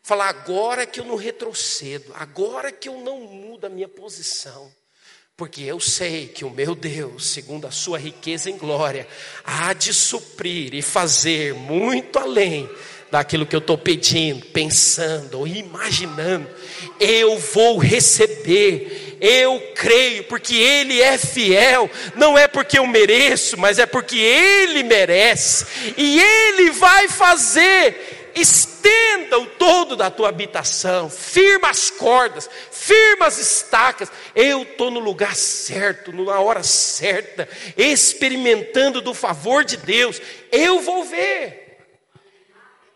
Fala, agora que eu não retrocedo, agora que eu não mudo a minha posição, porque eu sei que o meu Deus, segundo a sua riqueza em glória, há de suprir e fazer muito além daquilo que eu estou pedindo, pensando ou imaginando, eu vou receber, eu creio, porque Ele é fiel, não é porque eu mereço, mas é porque Ele merece, e Ele vai fazer. Estenda o todo da tua habitação, firma as cordas, firma as estacas. Eu estou no lugar certo, na hora certa, experimentando do favor de Deus. Eu vou ver.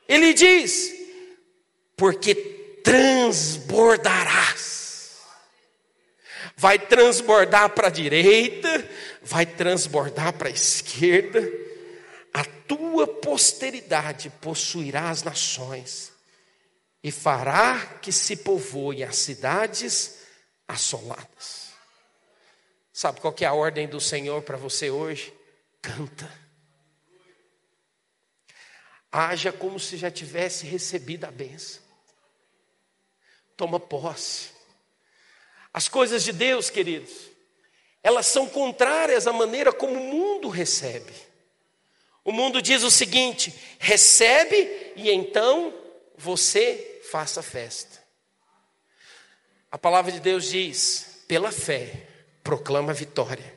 Ele diz: porque transbordarás. Vai transbordar para a direita, vai transbordar para a esquerda. Tua posteridade possuirá as nações e fará que se povoem as cidades assoladas. Sabe qual é a ordem do Senhor para você hoje? Canta haja como se já tivesse recebido a benção. toma posse. As coisas de Deus, queridos, elas são contrárias à maneira como o mundo recebe. O mundo diz o seguinte: recebe e então você faça festa. A palavra de Deus diz: pela fé, proclama a vitória,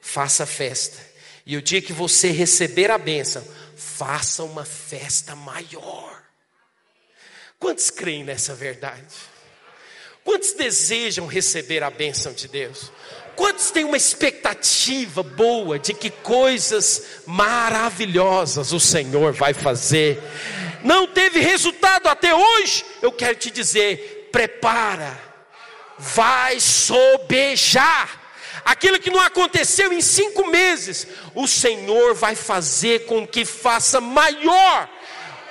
faça festa. E o dia que você receber a bênção, faça uma festa maior. Quantos creem nessa verdade? Quantos desejam receber a bênção de Deus? Quantos têm uma expectativa boa de que coisas maravilhosas o Senhor vai fazer? Não teve resultado até hoje? Eu quero te dizer: prepara, vai sobejar. Aquilo que não aconteceu em cinco meses, o Senhor vai fazer com que faça maior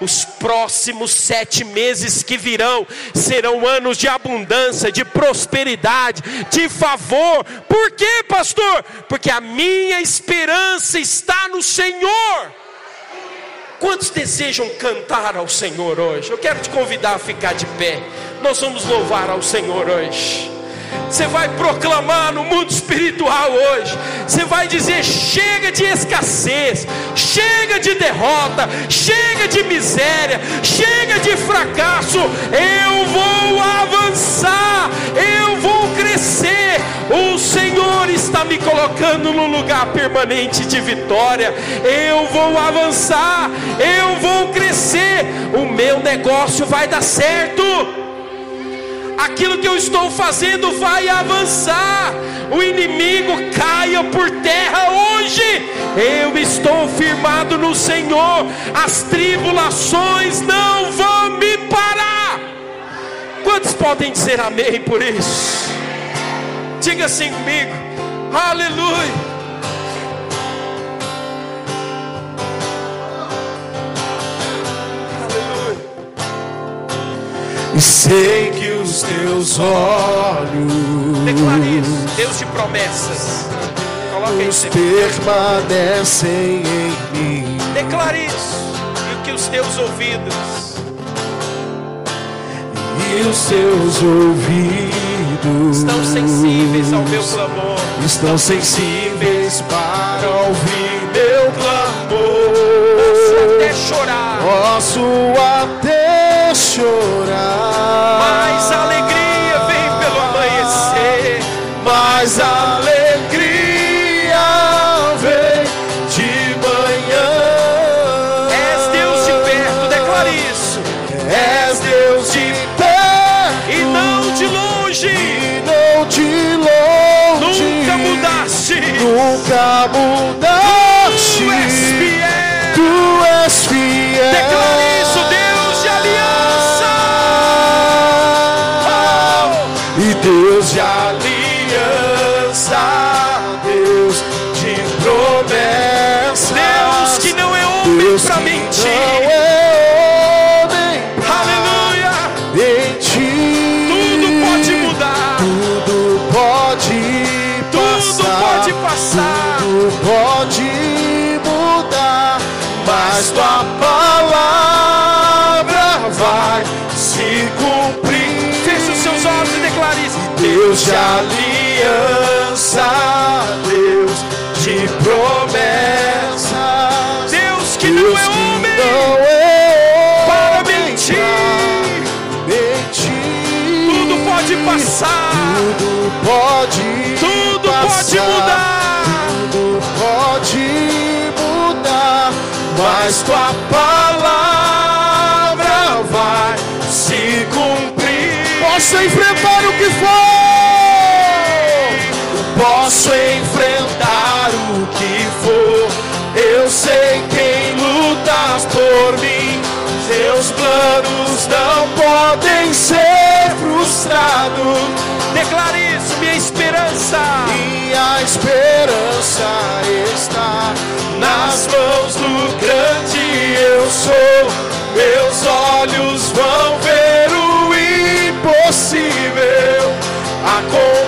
os próximos sete meses que virão serão anos de abundância, de prosperidade, de favor. Por quê, pastor? Porque a minha esperança está no Senhor. Quantos desejam cantar ao Senhor hoje? Eu quero te convidar a ficar de pé. Nós vamos louvar ao Senhor hoje. Você vai proclamar no mundo espiritual hoje. Você vai dizer: chega de escassez, chega de derrota, chega de miséria, chega de fracasso. Eu vou avançar, eu vou crescer. O Senhor está me colocando no lugar permanente de vitória. Eu vou avançar, eu vou crescer. O meu negócio vai dar certo aquilo que eu estou fazendo vai avançar, o inimigo caia por terra hoje. Eu estou firmado no Senhor, as tribulações não vão me parar. Quantos podem dizer amém por isso? Diga assim comigo, aleluia. E sei que os teus olhos Declare isso, Deus de promessas. Coloque isso. permanecem em mim. Declare isso. E que os teus ouvidos E os seus ouvidos estão sensíveis ao meu clamor. Estão sensíveis para ouvir meu clamor. Posso até chorar, Posso até chorar, mas a alegria vem pelo amanhecer. mas a alegria vem de manhã. És Deus de perto, declare isso. És Deus de perto E não de longe. e não de longe. Nunca mudaste. Nunca mudaste. Aliança, Deus de promessas, Deus que não Deus é que homem não é para mentir. mentir. Tudo pode passar. Tudo pode Tudo passar, pode mudar. Tudo pode mudar, mas tua palavra vai se cumprir. Posso enfrentar o que for, planos não podem ser frustrados. Declare isso, minha esperança. Minha esperança está nas mãos do grande eu sou. Meus olhos vão ver o impossível acontecer.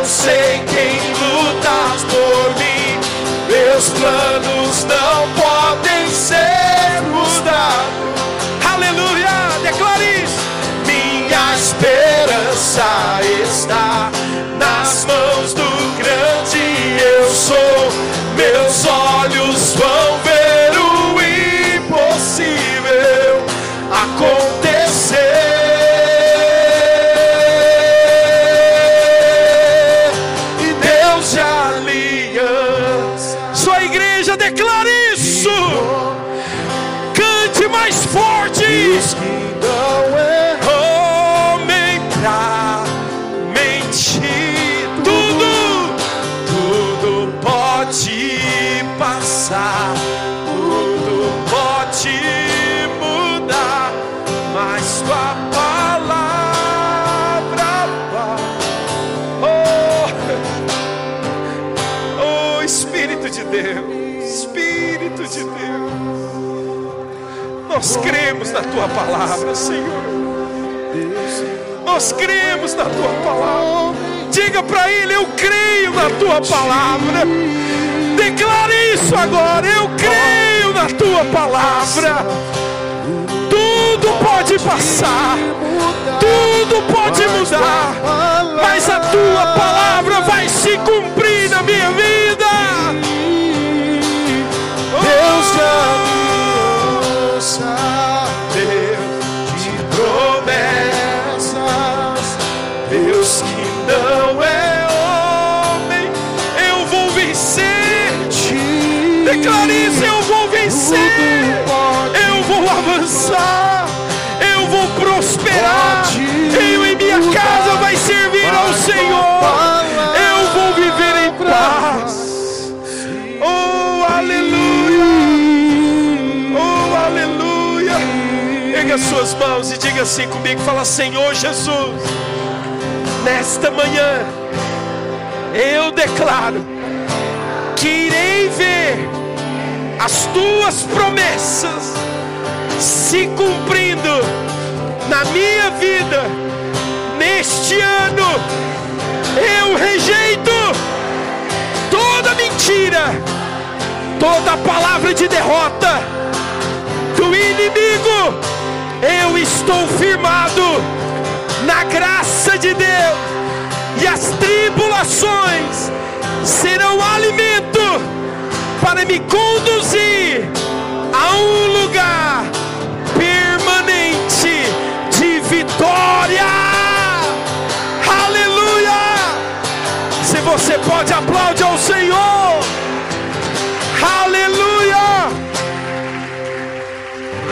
Eu sei quem lutas por mim. Meus planos não podem Nós cremos na tua palavra, Senhor. Nós cremos na tua palavra. Diga para ele: Eu creio na tua palavra. Declare isso agora. Eu creio na tua palavra. Tudo pode passar, tudo pode mudar, mas a tua palavra vai se cumprir na minha vida. Deus de Deus de promessas, Deus que não é homem, Eu vou vencer. Declare eu vou vencer. Eu vou avançar. Eu vou prosperar. Pode Eu e minha casa vai servir ao Senhor. Erga as suas mãos e diga assim comigo: Fala, Senhor Jesus, nesta manhã eu declaro que irei ver as tuas promessas se cumprindo na minha vida neste ano. Eu rejeito toda mentira, toda palavra de derrota do inimigo. Eu estou firmado na graça de Deus, e as tribulações serão alimento para me conduzir a um lugar permanente de vitória. Aleluia! Se você pode, aplaude ao Senhor.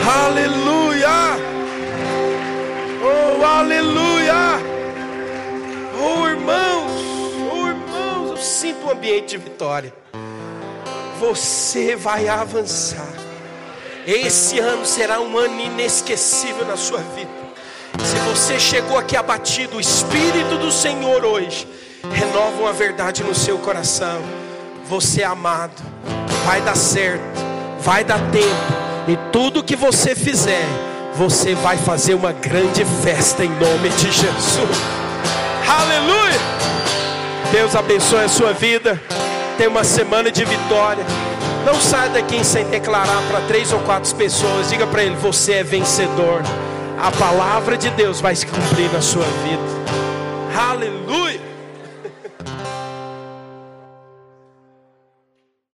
Aleluia! Oh, aleluia! Oh, irmãos, oh, irmãos, eu sinto um ambiente de vitória. Você vai avançar. Esse ano será um ano inesquecível na sua vida. Se você chegou aqui abatido, o Espírito do Senhor hoje renova uma verdade no seu coração. Você é amado, vai dar certo, vai dar tempo, e tudo que você fizer, você vai fazer uma grande festa em nome de Jesus. Aleluia! Deus abençoe a sua vida. Tenha uma semana de vitória. Não saia daqui sem declarar para três ou quatro pessoas. Diga para ele: você é vencedor. A palavra de Deus vai se cumprir na sua vida. Aleluia.